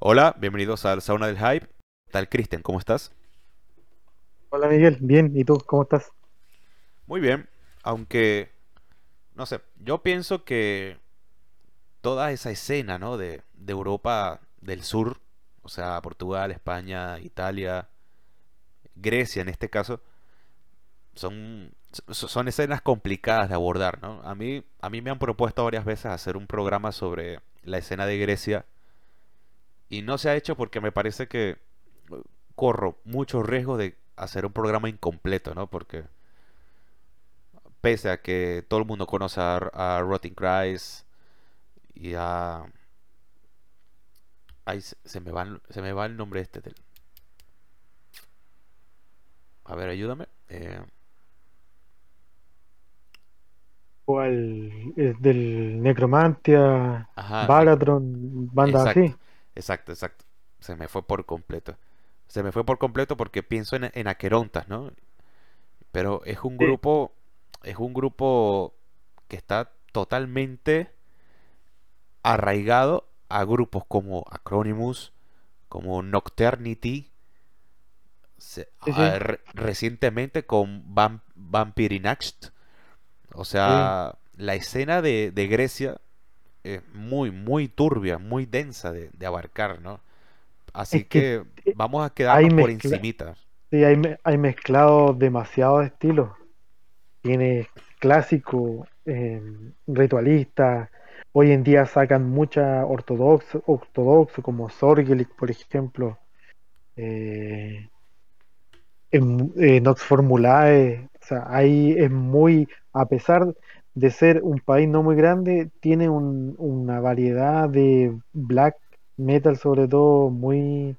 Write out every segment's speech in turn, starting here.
Hola, bienvenidos al Sauna del Hype. ¿Qué tal, Cristian? ¿Cómo estás? Hola Miguel, bien, ¿y tú cómo estás? Muy bien, aunque, no sé, yo pienso que toda esa escena, ¿no? De, de Europa del Sur, o sea, Portugal, España, Italia, Grecia en este caso, son, so- son escenas complicadas de abordar, ¿no? A mí, a mí me han propuesto varias veces hacer un programa sobre la escena de Grecia y no se ha hecho porque me parece que eh, corro mucho riesgo de hacer un programa incompleto, ¿no? Porque pese a que todo el mundo conoce a, a Rotting Christ y a... Ay, se, se me va, el- se me va el nombre este del... A ver, ayúdame. Eh, ¿Cuál es del Necromantia, ajá, Balatron, bandas así? Exacto, exacto. Se me fue por completo. Se me fue por completo porque pienso en, en Aquerontas, ¿no? Pero es un Sí, grupo, es un grupo que está totalmente arraigado a grupos como Acronymus, como Nocturnity, se- sí, sí, a- re- recientemente con Vam- Vampirinacht. O sea, la escena de, de Grecia es muy, muy turbia, muy densa de, de abarcar, ¿no? Así Es que que eh, vamos a quedarnos por mezcla, encimita. sí, hay, hay mezclado demasiados estilos. Tiene clásico, eh, ritualista. Hoy en día sacan mucha ortodoxo, ortodoxo como Sorgelik, por ejemplo. Eh, en, Formulae, o sea, ahí es muy, a pesar de ser un país no muy grande, tiene un- una variedad de black metal sobre todo muy,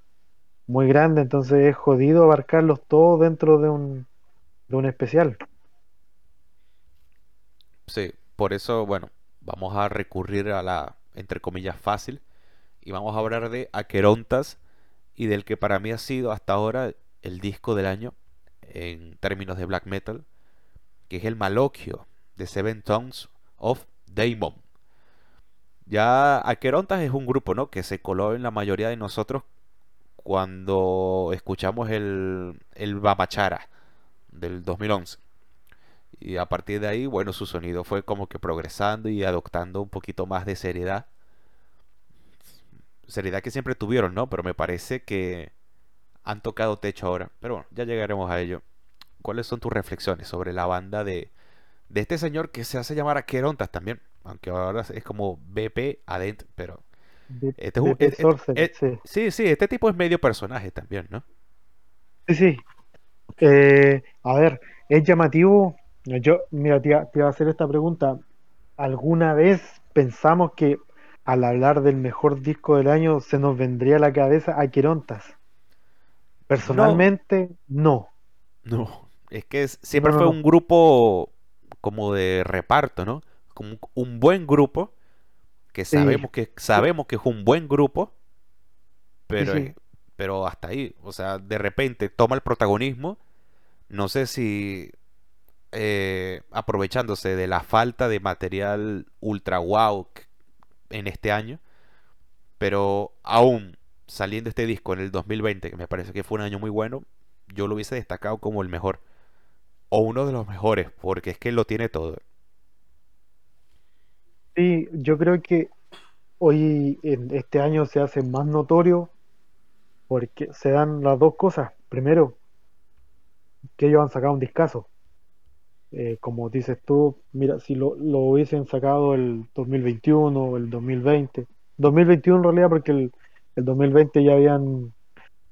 muy grande, entonces es jodido abarcarlos todos dentro de un, de un especial. Sí, por eso, bueno, vamos a recurrir a la, entre comillas, fácil. Y vamos a hablar de Aquerontas y del que para mí ha sido hasta ahora el disco del año en términos de black metal, que es el Malocchio de Seven Tongues of Daemon. Ya Aquerontas es un grupo, ¿no? que se coló en la mayoría de nosotros cuando escuchamos el, el Bamachara del 2011. Y a partir de ahí, bueno, su sonido fue como que progresando y adoptando un poquito más de seriedad. Seriedad que siempre tuvieron, ¿no? Pero me parece que han tocado techo ahora. Pero bueno, ya llegaremos a ello. ¿Cuáles son tus reflexiones sobre la banda de, de este señor que se hace llamar Aquerontas también? Aunque ahora es como BP Adent, pero De, este es de es- sí. sí, sí, este tipo es medio personaje también, ¿no? Sí, sí. Eh, a ver, es llamativo. Yo, mira, te, iba te iba a hacer esta pregunta. ¿Alguna vez pensamos que al hablar del mejor disco del año se nos vendría a la cabeza Aquerontas? No, Personalmente, no. no. Es que es- siempre no, fue un grupo como de reparto, ¿no? Como un, buen grupo, que Sí, sabemos que sabemos que es un buen grupo, pero sí. pero hasta ahí, o sea, de repente toma el protagonismo, no sé si eh, aprovechándose de la falta de material ultra wow en este año, pero aún saliendo este disco en el 2020, que me parece que fue un año muy bueno, yo lo hubiese destacado como el mejor, o uno de los mejores, porque es que lo tiene todo. Sí, yo creo que hoy en este año se hace más notorio porque se dan las dos cosas. Primero, que ellos han sacado un discazo. Eh, como dices tú, mira, si lo, lo hubiesen sacado el 2021 o el 2020, 2021 en realidad porque el, el 2020 ya habían,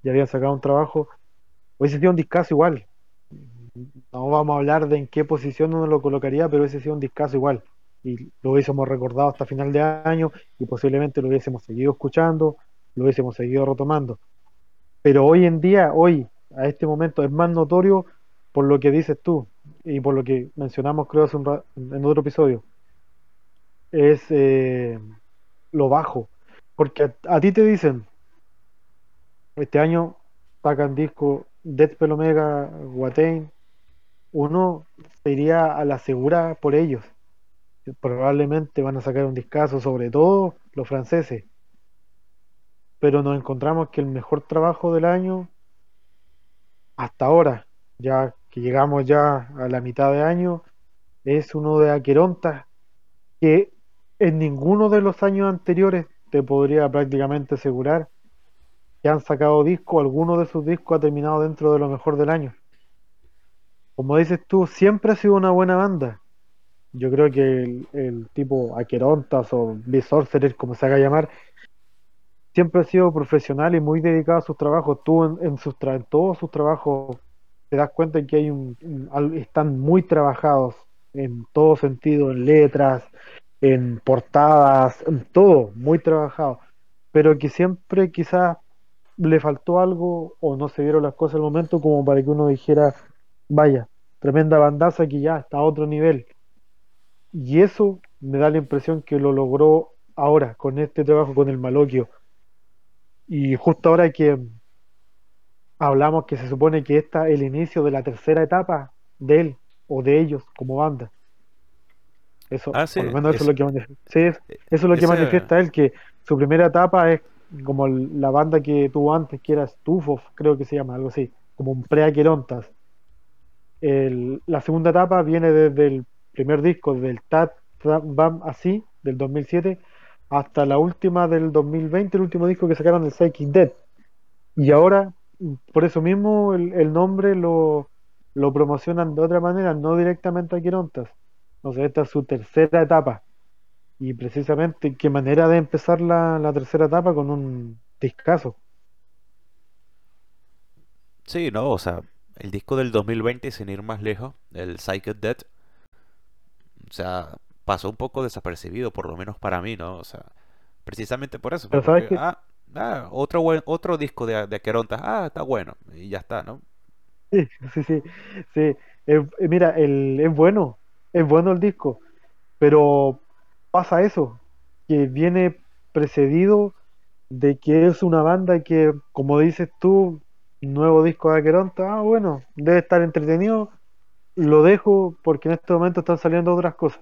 ya habían sacado un trabajo, hubiese sido un discazo igual. No vamos a hablar de en qué posición uno lo colocaría, pero hubiese sido un discazo igual. Y lo hubiésemos recordado hasta final de año y posiblemente lo hubiésemos seguido escuchando, lo hubiésemos seguido retomando. Pero hoy en día, hoy, a este momento, es más notorio por lo que dices tú y por lo que mencionamos, creo, hace un en otro episodio, es eh, lo bajo. Porque a, ti te dicen, este año sacan disco Deathspell Omega, Watain, uno se iría a la segura por ellos. Probablemente van a sacar un discazo, sobre todo los franceses. pero nos encontramos que el mejor trabajo del año hasta ahora, ya que llegamos ya a la mitad de año, es uno de Aqueronta, que en ninguno de los años anteriores te podría prácticamente asegurar que han sacado disco, alguno de sus discos ha terminado dentro de lo mejor del año. Como dices tú, siempre ha sido una buena banda. Yo creo que el, tipo Aquerontas o Sorcerer, como se haga llamar, siempre ha sido profesional y muy dedicado a sus trabajos. Tú en, en sus en todos sus trabajos te das cuenta que hay un, están muy trabajados en todo sentido, en letras, en portadas, en todo, muy trabajado. Pero que siempre quizás le faltó algo o no se vieron las cosas al momento como para que uno dijera, vaya, tremenda bandaza que ya está a otro nivel. Y eso me da la impresión que lo logró ahora, con este trabajo con el Maloquio. Y justo ahora que hablamos que se supone que esta es el inicio de la tercera etapa de él o de ellos como banda. Eso, Ah, sí, por lo menos eso es lo que manifiesta, sí, eso es lo que ese, manifiesta él, que su primera etapa es como la banda que tuvo antes, que era Stufos, creo que se llama, algo así, como un pre-Aquerontas. El- la segunda etapa viene desde el primer disco, del Tat Bam Así, del 2007, hasta la última del 2020, el último disco que sacaron del Psychic Dead. Y ahora, por eso mismo, el, el nombre lo, lo promocionan de otra manera, no directamente a Aquerontas. Entonces, esta es su tercera etapa. Y precisamente, qué manera de empezar la, la tercera etapa con un discazo. sí, ¿no? O sea, el disco del 2020, sin ir más lejos, el Psyched Dead, o sea, pasó un poco desapercibido, por lo menos para mí, ¿no? O sea, precisamente por eso, Pero sabes que, ah, ah, otro buen, otro disco de, de Aquerontas, ah, está bueno, y ya está, ¿no? sí, sí, sí, sí. Eh, mira, el, es bueno, es bueno el disco, pero pasa eso, que viene precedido de que es una banda que, como dices tú, nuevo disco de Aqueronta, ah, bueno, debe estar entretenido, lo dejo porque en este momento están saliendo otras cosas,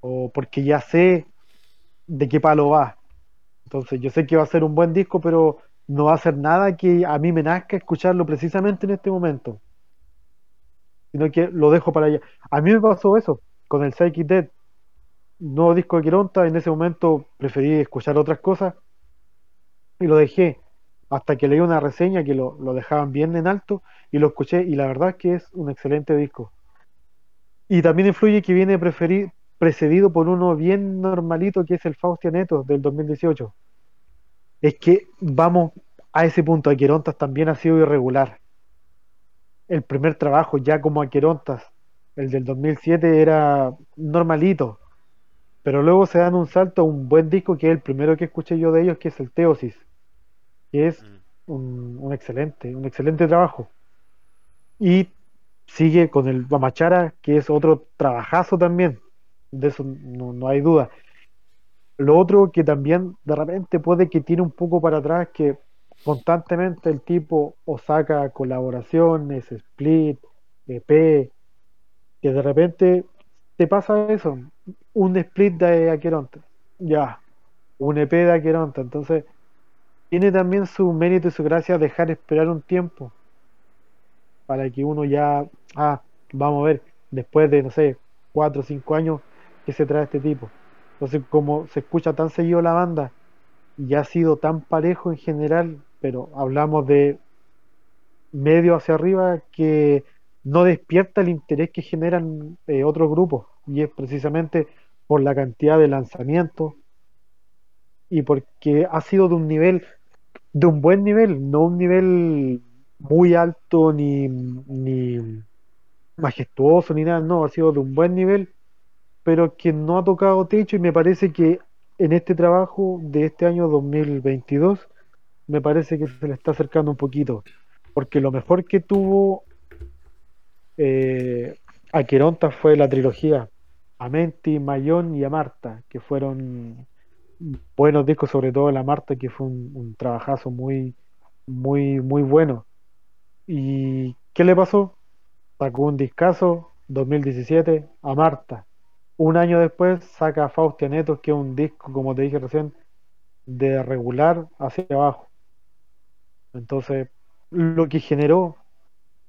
o porque ya sé de qué palo va. Entonces, yo sé que va a ser un buen disco, pero no va a ser nada que a mí me nazca escucharlo precisamente en este momento, sino que lo dejo para allá. A mí me pasó eso con el Psychic Dead, nuevo disco de Aqueronta, en ese momento preferí escuchar otras cosas y lo dejé hasta que leí una reseña que lo, dejaban bien en alto y lo escuché y la verdad es que es un excelente disco. Y también influye que viene preferi- precedido por uno bien normalito que es el Faustia Neto del 2018. Es que vamos a ese punto, Aquerontas también ha sido irregular. El primer trabajo ya como Aquerontas, el del 2007 era normalito, pero luego se dan un salto a un buen disco que es el primero que escuché yo de ellos, que es el Teosis, que es un, un excelente, un excelente trabajo. Y sigue con el Bamachara, que es otro trabajazo también, de eso no, no hay duda. Lo otro que también de repente puede que tiene un poco para atrás, que constantemente el tipo o saca colaboraciones, split, EP, que de repente te pasa eso, un split de Aqueronte, ya, un EP de Aqueronte, entonces tiene también su mérito y su gracia dejar esperar un tiempo para que uno ya, ah, vamos a ver, después de, no sé, cuatro o cinco años, qué se trae este tipo. Entonces, como se escucha tan seguido la banda y ha sido tan parejo en general, pero hablamos de medio hacia arriba que no despierta el interés que generan eh, otros grupos y es precisamente por la cantidad de lanzamientos y porque ha sido de un nivel, de un buen nivel, no un nivel muy alto ni, ni majestuoso ni nada, no, ha sido de un buen nivel, pero que no ha tocado techo y me parece que en este trabajo de este año 2022 me parece que se le está acercando un poquito, porque lo mejor que tuvo eh, Aqueronta fue la trilogía Amenti, Mayón y Amarta, que fueron buenos discos, sobre todo la Marta, que fue un, trabajazo muy, muy, muy bueno. ¿Y qué le pasó? Sacó un discazo 2017 a Marta. Un año después saca Faustia Netos, que es un disco, como te dije recién, de regular hacia abajo. Entonces, lo que generó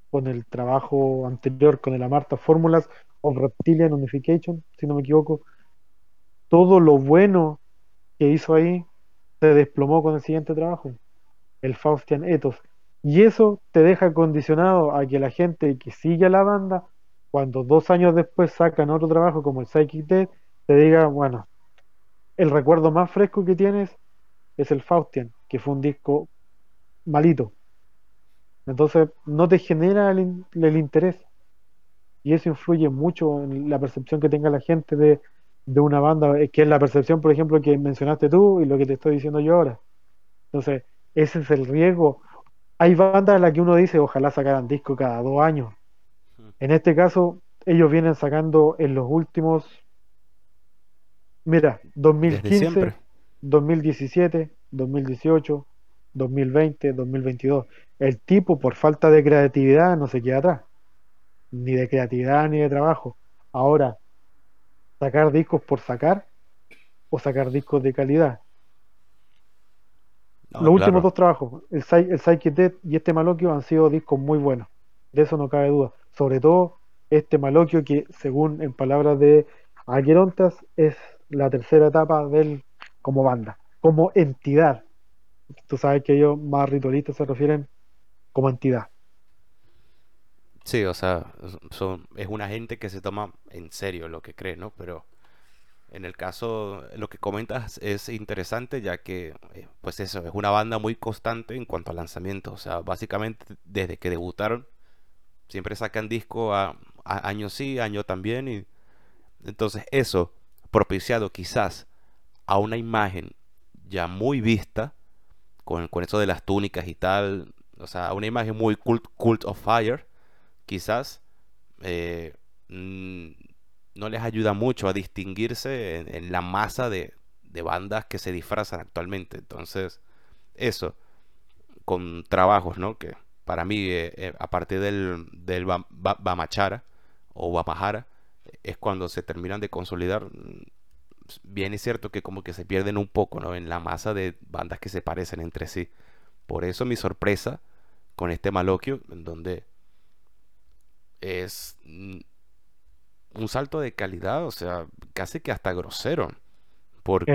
con el trabajo anterior, con el Amarta Fórmulas of Reptilian Unification, si no me equivoco, todo lo bueno que hizo ahí se desplomó con el siguiente trabajo, el Faustian Ethos. Y eso te deja condicionado a que la gente que sigue a la banda, cuando dos años después sacan otro trabajo como el Psychic Dead, te diga, bueno, el recuerdo más fresco que tienes es el Faustian, que fue un disco malito. Entonces no te genera el, el interés. Y eso influye mucho en la percepción que tenga la gente de, de una banda, que es la percepción, por ejemplo, que mencionaste tú y lo que te estoy diciendo yo ahora. Entonces, ese es el riesgo. Hay bandas en las que uno dice, ojalá sacaran disco cada dos años. En este caso, ellos vienen sacando en los últimos, mira, 2015, 2017, 2018, 2020, 2022. El tipo, por falta de creatividad, no se queda atrás. Ni de creatividad ni de trabajo. Ahora, sacar discos por sacar o sacar discos de calidad. No, Los últimos dos trabajos, el, el Psychic Death y este Maloquio, han sido discos muy buenos. De eso no cabe duda. Sobre todo este Maloquio que, según en palabras de Aquerontas, es la tercera etapa del como banda, como entidad. Tú sabes que ellos más ritualistas se refieren como entidad. Sí, o sea, son, es una gente que se toma en serio lo que cree, ¿no? Pero en el caso, lo que comentas es interesante ya que, eh, pues eso, es una banda muy constante en cuanto a lanzamientos. O sea, básicamente desde que debutaron, siempre sacan disco a, año sí, año también. Y entonces eso, propiciado quizás a una imagen ya muy vista, con, con eso de las túnicas y tal, o sea, una imagen muy cult, cult of fire quizás eh, no les ayuda mucho a distinguirse en, la masa de, de bandas que se disfrazan actualmente. Entonces, eso, con trabajos, ¿no? Que para mí, eh, eh, a partir del, del Ba- Ba- Bamachara o Bamajara, es cuando se terminan de consolidar. Bien es cierto que como que se pierden un poco, ¿no? En la masa de bandas que se parecen entre sí. Por eso mi sorpresa con este Maloquio, en donde es mm, un salto de calidad, o sea, casi que hasta grosero, porque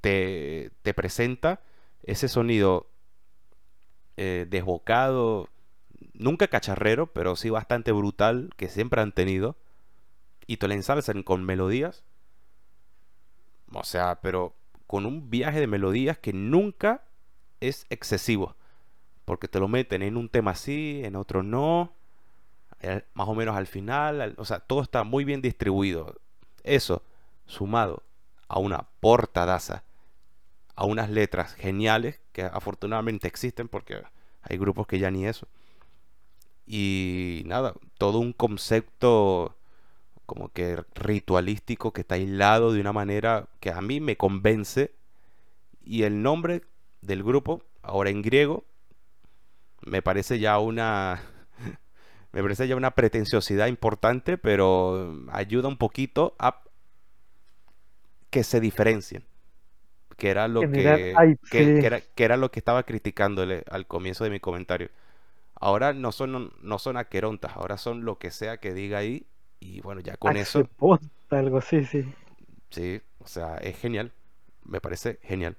te, te presenta ese sonido eh, desbocado, nunca cacharrero, pero sí bastante brutal, que siempre han tenido, y te lo ensalzan con melodías, o sea, pero con un viaje de melodías que nunca es excesivo, porque te lo meten en un tema así, en otro no, más o menos al final, al- o sea, todo está muy bien distribuido. Eso, sumado a una portadaza, a unas letras geniales que afortunadamente existen porque hay grupos que ya ni eso. Y nada, todo un concepto como que ritualístico que está aislado de una manera que a mí me convence. Y el nombre del grupo, ahora en griego, me parece ya una me parece ya una pretenciosidad importante, pero ayuda un poquito a que se diferencien, que era lo que, que, que sí. era, que era lo que estaba criticándole al comienzo de mi comentario. Ahora no son, no son aquerontas, ahora son lo que sea que diga ahí, y bueno, ya con eso, algo así, sí. sí, o sea, es genial, me parece genial.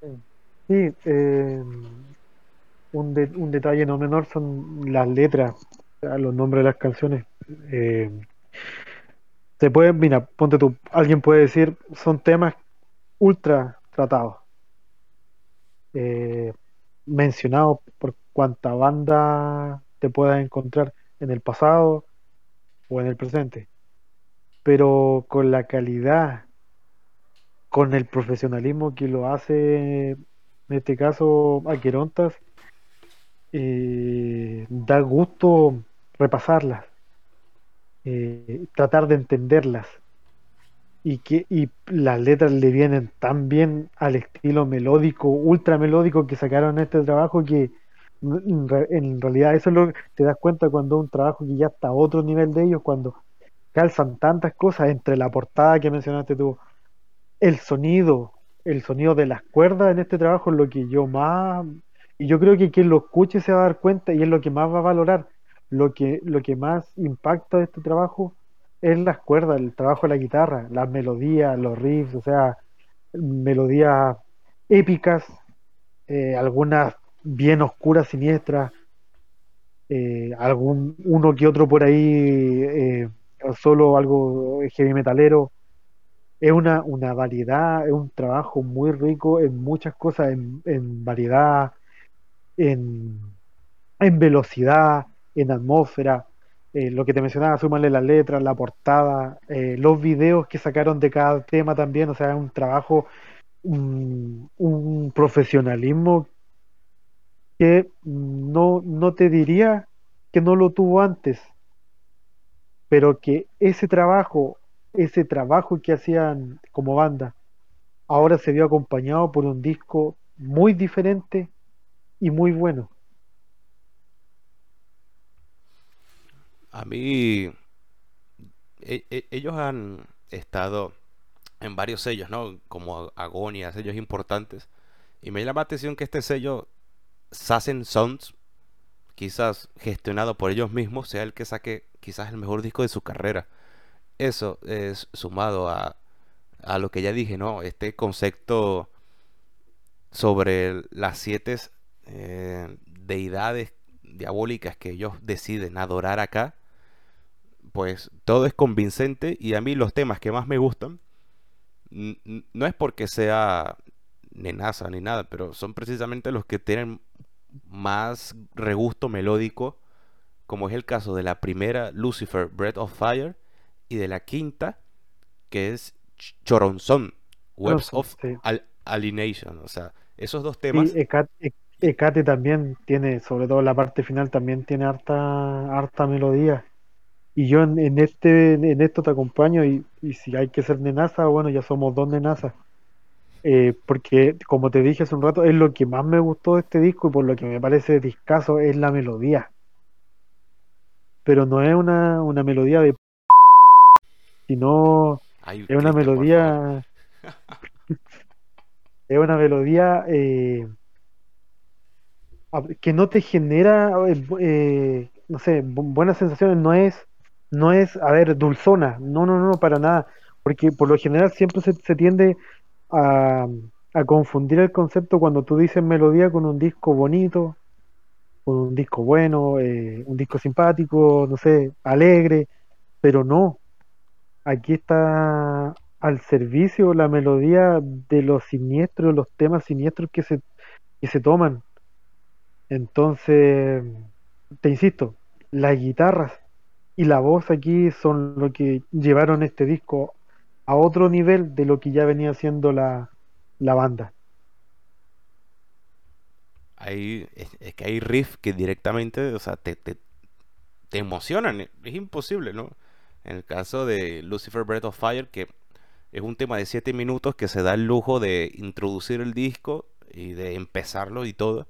Sí, eh, un, de- un detalle no menor son las letras, los nombres de las canciones. Eh, se puede, mira, ponte tú, alguien puede decir, son temas ultra tratados, eh, mencionados por cuanta banda te puedas encontrar en el pasado o en el presente, pero con la calidad, con el profesionalismo que lo hace, en este caso, Aquerontas, eh, da gusto repasarlas, eh, tratar de entenderlas. Y que y las letras le vienen tan bien al estilo melódico, ultra melódico que sacaron en este trabajo que en realidad eso es lo que te das cuenta cuando un trabajo que ya está a otro nivel de ellos, cuando calzan tantas cosas entre la portada que mencionaste tú, el sonido, el sonido de las cuerdas en este trabajo es lo que yo más, y yo creo que quien lo escuche se va a dar cuenta y es lo que más va a valorar. Lo que, lo que más impacta de este trabajo es las cuerdas, el trabajo de la guitarra, las melodías, los riffs, o sea, melodías épicas, eh, algunas bien oscuras, siniestras, eh, algún uno que otro por ahí, eh, solo algo heavy metalero. Es una, una variedad, es un trabajo muy rico en muchas cosas, en, en variedad, en, en velocidad, en atmósfera. Eh, lo que te mencionaba, súmale las letras, la portada, eh, los videos que sacaron de cada tema también, o sea, es un trabajo, un, un profesionalismo que no, no te diría que no lo tuvo antes, pero que ese trabajo, ese trabajo que hacían como banda, ahora se vio acompañado por un disco muy diferente y muy bueno. A mí, e- e- ellos han estado en varios sellos, ¿no? Como Agonia, sellos importantes. Y me llama la atención que este sello, Sassen Sounds, quizás gestionado por ellos mismos, sea el que saque quizás el mejor disco de su carrera. Eso es sumado a, a lo que ya dije, ¿no? Este concepto sobre las siete eh, deidades diabólicas que ellos deciden adorar acá, pues todo es convincente y a mí los temas que más me gustan no es porque sea nenaza ni nada, pero son precisamente los que tienen más regusto melódico, como es el caso de la primera Lucifer Breath of Fire y de la quinta que es Ch- Choronzon Webs Johnson, of sí. Al- Alienation, o sea, esos dos Sí, temas Ecate, E- Ecate también tiene, sobre todo la parte final, también tiene harta, harta melodía. Y yo en, en este, en esto te acompaño y, y si hay que ser nenaza, bueno, ya somos dos nenazas. Eh, porque como te dije hace un rato, es lo que más me gustó de este disco y por lo que me parece discazo es la melodía. Pero no es una, una melodía de, sino Ay, es una melodía, es una melodía eh, que no te genera, eh, eh, no sé, bu- buenas sensaciones, no es, no es, a ver, dulzona, no, no, no, para nada, porque por lo general siempre se, se tiende a, a confundir el concepto cuando tú dices melodía con un disco bonito, con un disco bueno, eh, un disco simpático, no sé, alegre, pero no, aquí está al servicio la melodía de los siniestros, los temas siniestros que se, que se toman. Entonces, te insisto, las guitarras y la voz aquí son lo que llevaron este disco a otro nivel de lo que ya venía haciendo la, la banda. Hay, es, es que hay riffs que directamente, o sea, te, te, te emocionan, es imposible, ¿no? En el caso de Lucifer Breath of Fire, que es un tema de 7 minutos que se da el lujo de introducir el disco y de empezarlo y todo.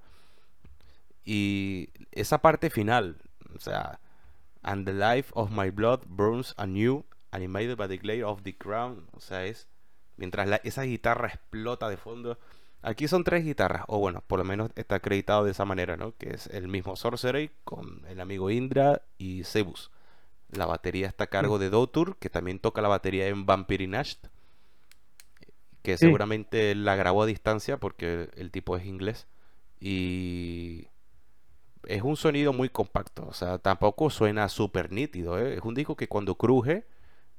Y esa parte final, o sea, And the life of my blood burns anew, animated by the glare of the crown. O sea, es mientras esa guitarra explota de fondo. Aquí son tres guitarras, o bueno, por lo menos está acreditado de esa manera, ¿no? Que es el mismo Sorcery con el amigo Indra y Zebus. La batería está a Sí, cargo de Doutur, que también toca la batería en Vampire Nasht, que sí, seguramente la grabó a distancia porque el tipo es inglés. Y es un sonido muy compacto, o sea, tampoco suena súper nítido, ¿eh? Es un disco que cuando cruje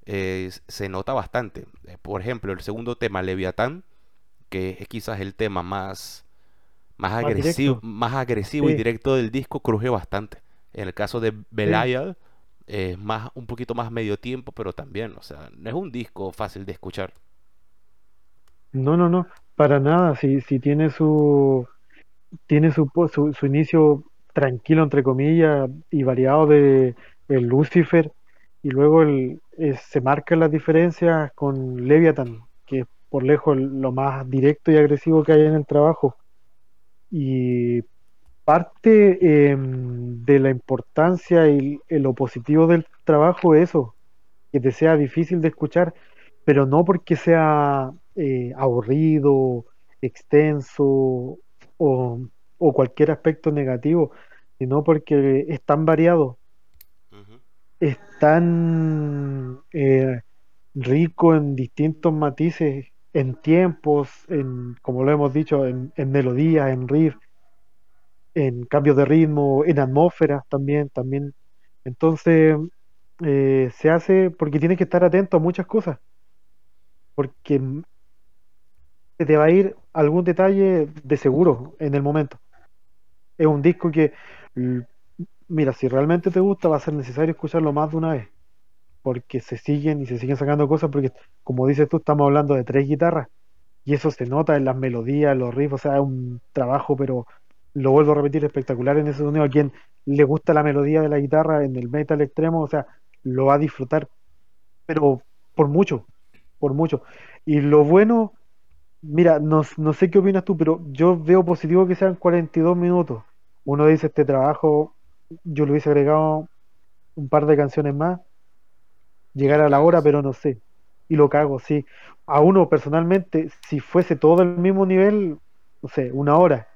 eh, se nota bastante. Eh, Por ejemplo, el segundo tema, Leviatán, que es quizás el tema más, más más agresivo, directo. más agresivo y directo del disco, cruje bastante. En el caso de sí. Es más, un poquito más medio tiempo, pero también, o sea, no es un disco fácil de escuchar. No, no, no, para nada. Si, si tiene su, tiene su, su, inicio tranquilo, entre comillas, y variado de Lucifer, y luego se marcan las diferencias con Leviathan, que es por lejos lo más directo y agresivo que hay en el trabajo. Y parte em, de la importancia y, lo positivo del trabajo es eso, que te sea difícil de escuchar, pero no porque sea eh, aburrido, extenso o, o cualquier aspecto negativo, sino porque es tan variado, es tan eh, rico en distintos matices, en tiempos, en, como lo hemos dicho, en, en melodías, en riff, en cambios de ritmo, en atmósferas también, también. Entonces, eh, se hace porque tienes que estar atento a muchas cosas, porque se te va a ir algún detalle de seguro en el momento. Es un disco que, mira, si realmente te gusta, va a ser necesario escucharlo más de una vez, porque se siguen y se siguen sacando cosas, porque como dices tú, estamos hablando de tres guitarras Y eso se nota en las melodías, en los riffs, o sea, es un trabajo, pero lo vuelvo a repetir, espectacular en ese sonido. A quien le gusta la melodía de la guitarra en el metal extremo, o sea, lo va a disfrutar, pero por mucho, por mucho. Y lo bueno, mira, no, no sé qué opinas tú, pero yo veo positivo que sean 42 minutos. Uno dice, este trabajo, yo le hubiese agregado un par de canciones más, llegar a la hora, pero no sé. Y lo cago, sí. A uno personalmente, si fuese todo el mismo nivel, no sé, una hora.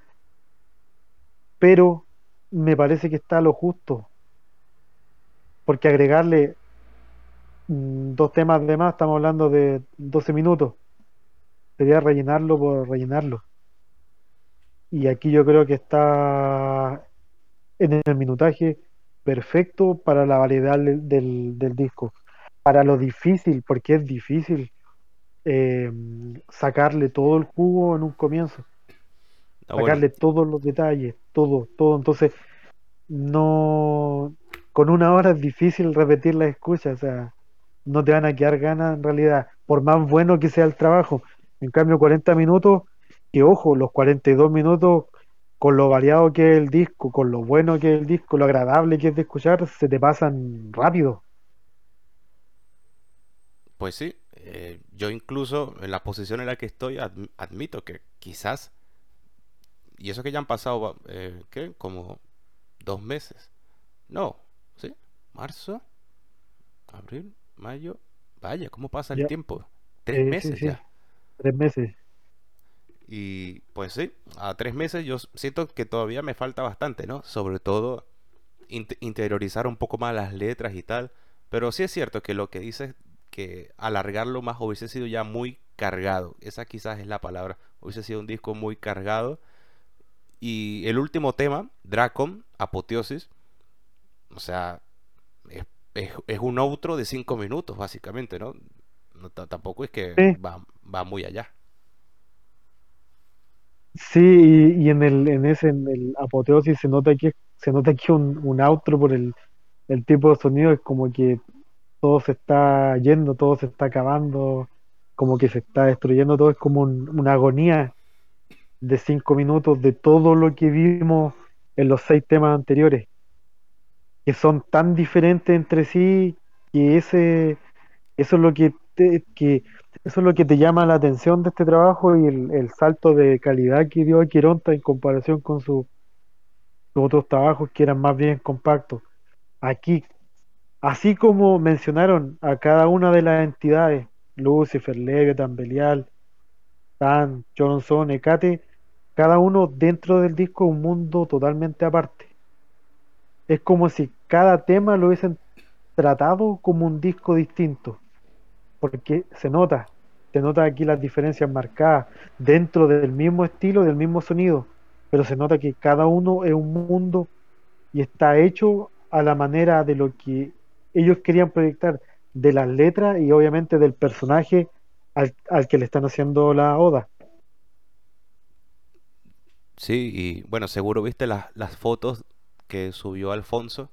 Pero me parece que está a lo justo, porque agregarle mm, dos temas de más, estamos hablando de 12 minutos, sería rellenarlo por rellenarlo. Y aquí yo creo que está en el minutaje perfecto para la variedad del, del, del disco. Para lo difícil, porque es difícil eh, sacarle todo el jugo en un comienzo, Ah, bueno, sacarle todos los detalles, todo, todo. Entonces, no, con una hora es difícil repetir la escucha, o sea, no te van a quedar ganas en realidad, por más bueno que sea el trabajo. En cambio, 40 minutos, que ojo, los 42 minutos, con lo variado que es el disco, con lo bueno que es el disco, lo agradable que es de escuchar, se te pasan rápido. pues sí. eh, yo incluso en la posición en la que estoy adm- admito que quizás, y eso que ya han pasado, eh, ¿qué? Como dos meses. No, ¿sí? Marzo, abril, mayo. Vaya, ¿cómo pasa el Ya, tiempo? Tres eh, meses sí, ya. tres meses. Y pues sí, a tres meses yo siento que todavía me falta bastante, ¿no? Sobre todo int- interiorizar un poco más las letras y tal. Pero sí es cierto que lo que dices que alargarlo más hubiese sido ya muy cargado. Esa quizás es la palabra. Hubiese sido un disco muy cargado. Y el último tema, Dracon, Apoteosis, o sea, es, es- es un outro de cinco minutos, básicamente, ¿no? No, ta- tampoco es que Sí, va, va muy allá. sí, y, y en el, en ese, en el apoteosis se nota que se nota que un, un outro por el, el tipo de sonido es como que todo se está yendo, todo se está acabando, como que se está destruyendo, todo es como un- una agonía de cinco minutos de todo lo que vimos en los seis temas anteriores, que son tan diferentes entre sí que ese, eso es lo que te, que eso es lo que te llama la atención de este trabajo y el, el salto de calidad que dio Quironta en comparación con su- sus otros trabajos que eran más bien compactos. Aquí Así como mencionaron a cada una de las entidades, Lucifer, Leviathan, Belial, Tan, Johnson, Hecate, cada uno dentro del disco un mundo totalmente aparte. Es como si cada tema lo hubiesen tratado como un disco distinto, porque se nota, se nota aquí las diferencias marcadas dentro del mismo estilo, del mismo sonido, pero se nota que cada uno es un mundo y está hecho a la manera de lo que ellos querían proyectar, de las letras y obviamente del personaje al, al que le están haciendo la oda. Sí, y bueno, seguro viste las, las fotos que subió Alfonso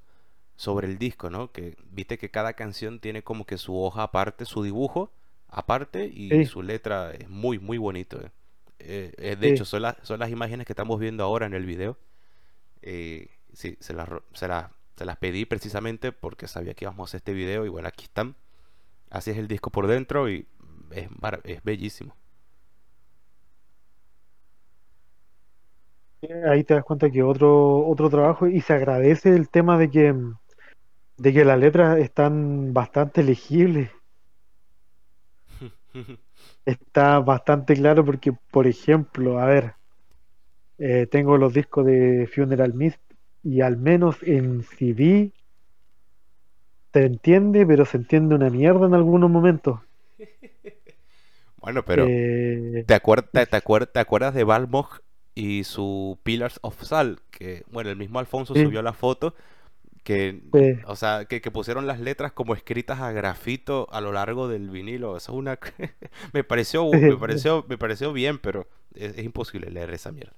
sobre el disco, ¿no? Que viste que cada canción tiene como que su hoja aparte, su dibujo aparte y Sí, su letra es muy, muy bonito. eh. Eh, eh, de hecho, son las, son las imágenes que estamos viendo ahora en el video. Sí, se las, se las, se las pedí precisamente porque sabía que íbamos a hacer este video y bueno, aquí están. Así es el disco por dentro y es, es bellísimo. Ahí te das cuenta que otro, otro trabajo y se agradece el tema de que de que las letras están bastante legibles. Está bastante claro porque, por ejemplo, a ver, eh, tengo los discos de Funeral Mist y al menos en CD se entiende, pero se entiende una mierda en algunos momentos. Bueno, pero Eh, ¿te acuerdas, te, te acuer- te acuerdas de Balmog y su Pillars of Salt? Que, bueno, el mismo Alfonso sí, subió la foto que, sí, o sea, que, que pusieron las letras como escritas a grafito a lo largo del vinilo. Eso es una... me pareció, me pareció, me pareció bien, pero es, es imposible leer esa mierda.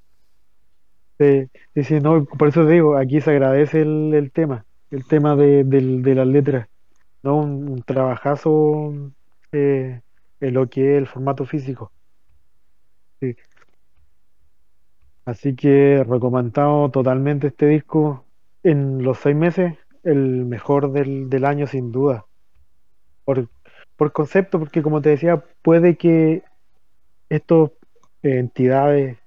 sí, sí, sí, no, por eso digo, aquí se agradece el, el tema, el tema de, del- de las letras, ¿no? Un, un trabajazo eh, en lo que es el formato físico. sí. Así que recomendado totalmente este disco en los seis meses, el mejor del, del año sin duda. Por, por concepto, porque como te decía, puede que estas entidades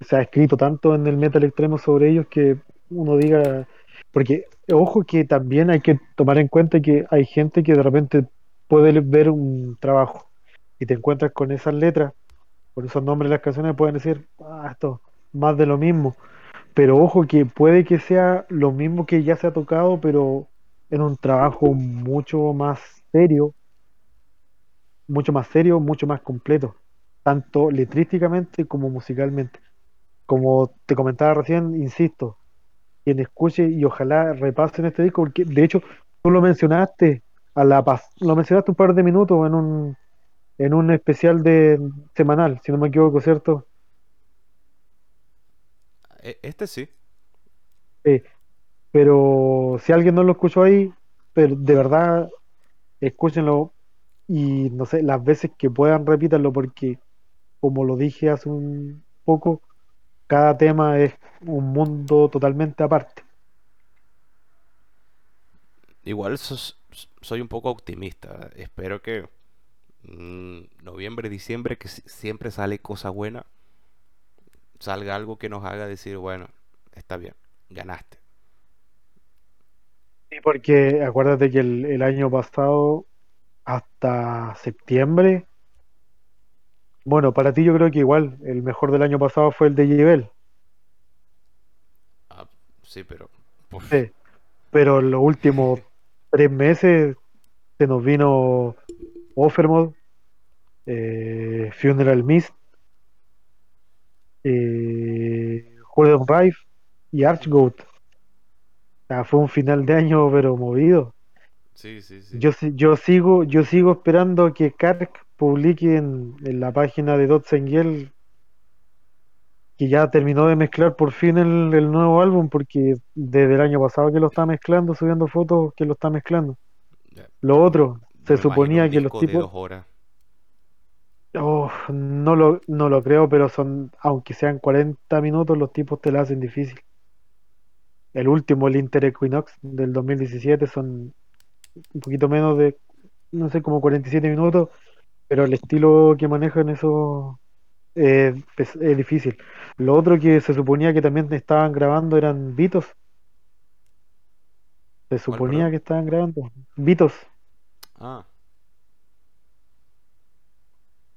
se ha escrito tanto en el metal extremo sobre ellos que uno diga, porque ojo que también hay que tomar en cuenta que hay gente que de repente puede ver un trabajo y te encuentras con esas letras, con esos nombres de las canciones, pueden decir, ah, esto más de lo mismo. Pero ojo que puede que sea lo mismo que ya se ha tocado, pero en un trabajo mucho más serio, mucho más serio, mucho más completo, tanto letrísticamente como musicalmente. Como te comentaba recién, insisto, quien escuche y ojalá repasen este disco, porque de hecho tú lo mencionaste a la lo mencionaste un par de minutos en un, en un especial de semanal, si no me equivoco, ¿cierto? E- Este sí. Sí, pero si alguien no lo escuchó ahí, pero de verdad escúchenlo y no sé, las veces que puedan repítanlo porque como lo dije hace un poco, cada tema es un mundo totalmente aparte. Igual sos- soy un poco optimista. Espero que mm, noviembre, diciembre, que si- siempre sale cosa buena, salga algo que nos haga decir, bueno, está bien, ganaste. Sí, porque acuérdate que el, el año pasado, hasta septiembre, bueno, para ti yo creo que igual el mejor del año pasado fue el de Yibel, Ah, sí, pero... Sí, pero en los últimos tres meses se nos vino Offermod, eh, Funeral Mist, eh, Jordan Rife y Archgoat. O sea, fue un final de año pero movido. sí, sí, sí. Yo, si- yo sigo, yo sigo esperando que Kark publique en, en la página de Dotsengel que ya terminó de mezclar por fin el, el nuevo álbum, porque desde el año pasado que lo está mezclando, subiendo fotos que lo está mezclando. Lo otro, se me suponía que los de tipos, dos horas. oh, no lo, no lo creo, pero son, aunque sean 40 minutos, los tipos te la hacen difícil. El último, el Inter Equinox del 2017, son un poquito menos de, no sé, como 47 minutos, pero el estilo que manejan eso eh, es, es difícil. Lo otro que se suponía que también estaban grabando eran Beatles, se suponía que estaban grabando Beatles, Ah,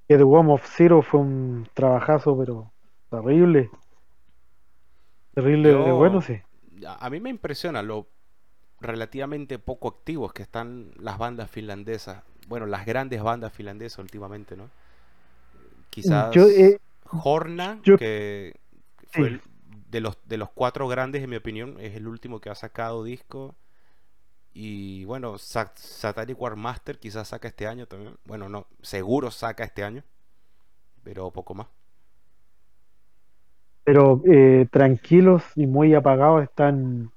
que The Worm of Zero fue un trabajazo, pero terrible, terrible de bueno, yo... sí. A mí me impresiona lo relativamente poco activos que están las bandas finlandesas. Bueno, las grandes bandas finlandesas últimamente, ¿no? Yo, Quizás eh, Horna, yo, que fue sí, el- de los, de los cuatro grandes, en mi opinión, es el último que ha sacado disco. Y bueno, Sa- Satanic War Master quizás saca este año también. Bueno, no, seguro saca este año, pero poco más. pero eh, tranquilos y muy apagados están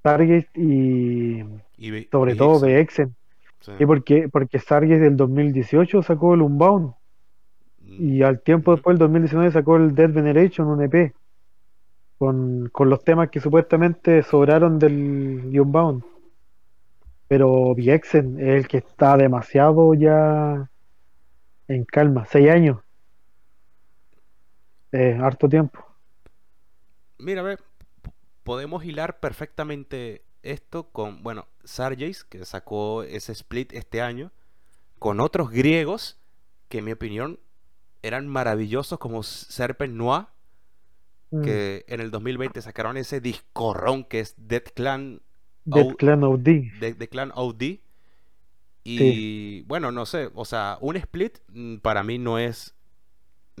Stargate y sobre todo BXen. sí. Y porque, porque Stargate del 2018 sacó el Unbound Mm, y al tiempo después, el 2019, sacó el Dead Veneration, un EP, con, con los temas que supuestamente sobraron del Unbound. Pero Viexen es el que está demasiado ya en calma. Seis años, eh, harto tiempo. Mira, ve, podemos hilar perfectamente esto con, bueno, Sargeis, que sacó ese split este año, con otros griegos que en mi opinión eran maravillosos como Serpent Noir, Mm, que en el 2020 sacaron ese discorrón que es Dead Clan, Death Clan OD. de, de Clan OD. Sí, Y bueno, no sé, o sea, un split mm, para mí no es,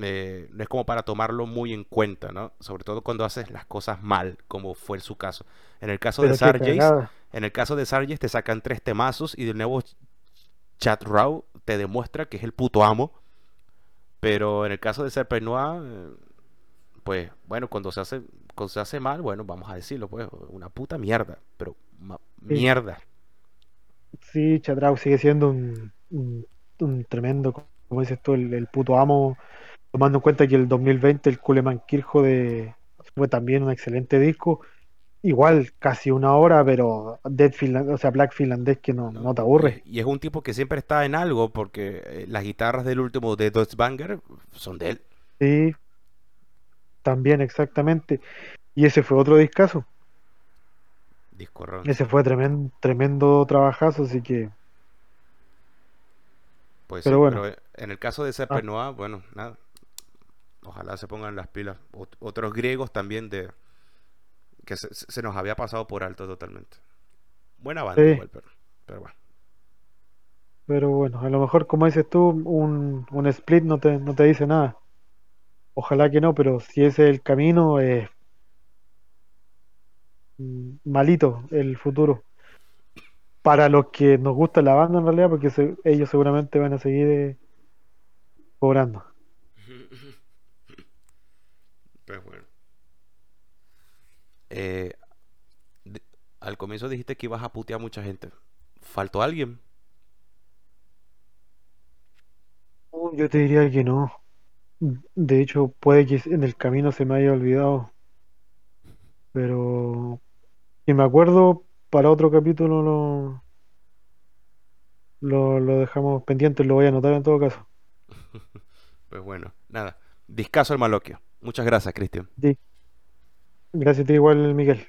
eh, no es como para tomarlo muy en cuenta, ¿no? Sobre todo cuando haces las cosas mal, como fue su caso. En el caso de pero cagada. en el caso de Sargeys te sacan tres temazos y de nuevo Chat Raw te demuestra que es el puto amo. Pero en el caso de Serpent Noir, eh, pues bueno, cuando se hace, cuando se hace mal, bueno, vamos a decirlo, pues, una puta mierda, pero mierda. sí, Chatrao sigue siendo un, un, un tremendo, como dices tú, el, el puto amo, tomando en cuenta que el 2020 el Kuleman Kirjo de fue también un excelente disco. Igual, casi una hora, pero Dead Finland, o sea, Black Finlandés que no, ¿no? te aburre. y es un tipo que siempre está en algo, porque eh, las guitarras del último de Dodge Banger son de él. Sí, también, exactamente. Y ese fue otro discazo. Discorrón, Ese sí. fue tremendo, tremendo trabajazo, así que, Pues sí, pero bueno, pero eh, en el caso de ah, Serpent Noir, bueno, nada, ojalá se pongan las pilas. Ot- otros griegos también de que se, nos había pasado por alto totalmente. Buena banda sí, igual, pero, pero bueno. pero bueno, a lo mejor como dices tú, un, un split no te, no te dice nada. Ojalá que no, pero si ese es el camino, es mm, malito el futuro. Para los que nos gusta la banda en realidad, porque se- ellos seguramente van a seguir eh, cobrando. Pues bueno. Eh, de- al comienzo dijiste que ibas a putear a mucha gente. ¿Faltó alguien? Yo te diría que no. De hecho, puede que en el camino se me haya olvidado, pero si me acuerdo, para otro capítulo lo, lo, lo dejamos pendiente, lo voy a anotar en todo caso. Pues bueno, nada. Discaso el Maloquio. Muchas gracias, Cristian. Sí, gracias a ti igual, Miguel.